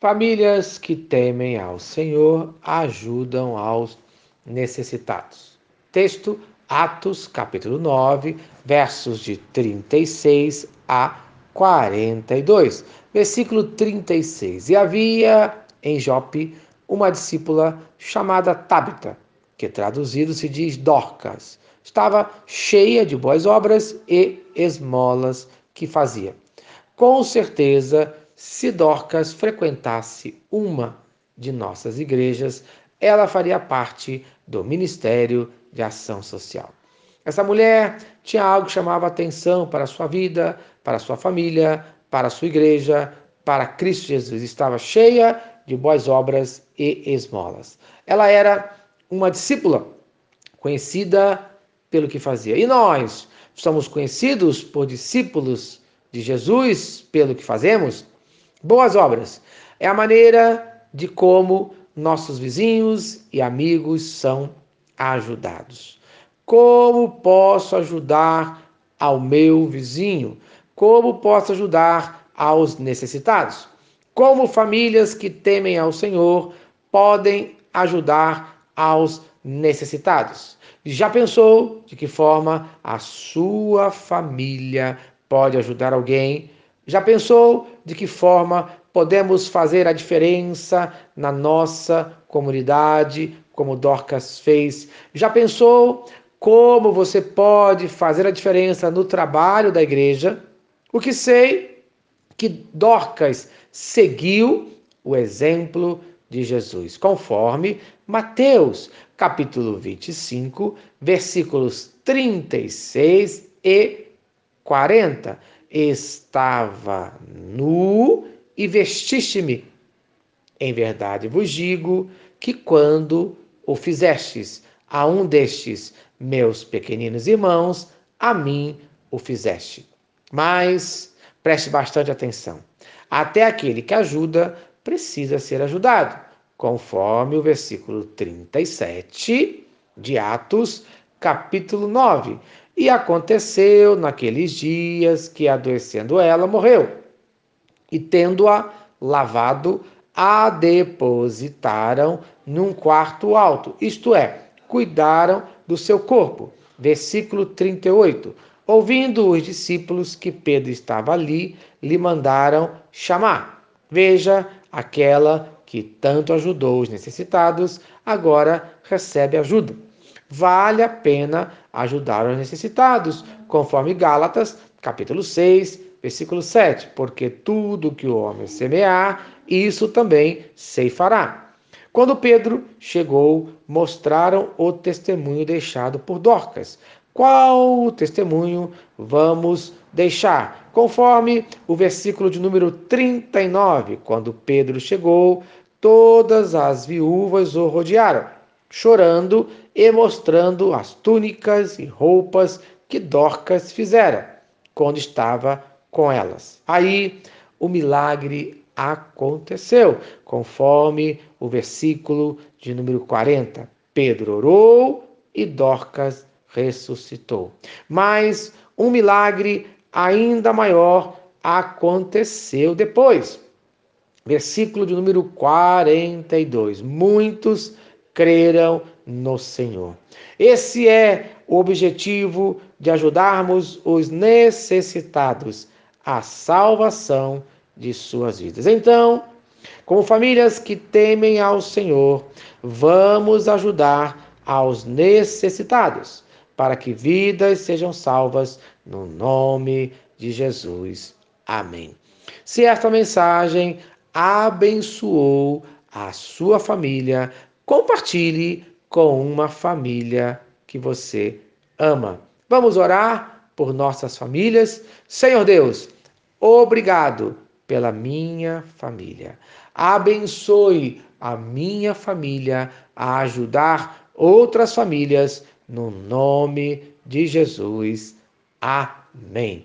Famílias que temem ao Senhor ajudam aos necessitados. Texto Atos, capítulo 9, versos de 36 a 42. Versículo 36. E havia em Jope uma discípula chamada Tabita, que traduzido se diz Dorcas. Estava cheia de boas obras e esmolas que fazia. Com certeza, se Dorcas frequentasse uma de nossas igrejas, ela faria parte do Ministério de Ação Social. Essa mulher tinha algo que chamava atenção para a sua vida, para a sua família, para a sua igreja, para Cristo Jesus. Estava cheia de boas obras e esmolas. Ela era uma discípula conhecida pelo que fazia. E nós somos conhecidos por discípulos de Jesus pelo que fazemos? Boas obras é a maneira de como nossos vizinhos e amigos são ajudados. Como posso ajudar ao meu vizinho? Como posso ajudar aos necessitados? Como famílias que temem ao Senhor podem ajudar aos necessitados? Já pensou de que forma a sua família pode ajudar alguém? Já pensou de que forma podemos fazer a diferença na nossa comunidade, como Dorcas fez? Já pensou como você pode fazer a diferença no trabalho da igreja? O que sei que Dorcas seguiu o exemplo de Jesus, conforme Mateus, capítulo 25, versículos 36 e 40 estava nu e vestiste-me. Em verdade vos digo que quando o fizestes a um destes meus pequeninos irmãos, a mim o fizeste. Mas preste bastante atenção. Até aquele que ajuda precisa ser ajudado, conforme o versículo 37 de Atos, capítulo 9. E aconteceu naqueles dias que, adoecendo ela, morreu. E tendo-a lavado, a depositaram num quarto alto, isto é, cuidaram do seu corpo. Versículo 38. Ouvindo os discípulos que Pedro estava ali, lhe mandaram chamar. Veja, aquela que tanto ajudou os necessitados, agora recebe ajuda vale a pena ajudar os necessitados, conforme Gálatas, capítulo 6, versículo 7, porque tudo que o homem semear, isso também ceifará. Quando Pedro chegou, mostraram o testemunho deixado por Dorcas. Qual testemunho vamos deixar? Conforme o versículo de número 39, quando Pedro chegou, todas as viúvas o rodearam chorando e mostrando as túnicas e roupas que Dorcas fizera quando estava com elas. Aí o milagre aconteceu, conforme o versículo de número 40. Pedro orou e Dorcas ressuscitou. Mas um milagre ainda maior aconteceu depois. Versículo de número 42. Muitos creram no Senhor. Esse é o objetivo de ajudarmos os necessitados à salvação de suas vidas. Então, como famílias que temem ao Senhor, vamos ajudar aos necessitados, para que vidas sejam salvas no nome de Jesus. Amém. Se esta mensagem abençoou a sua família, compartilhe com uma família que você ama. Vamos orar por nossas famílias. Senhor Deus, obrigado pela minha família. Abençoe a minha família a ajudar outras famílias no nome de Jesus. Amém.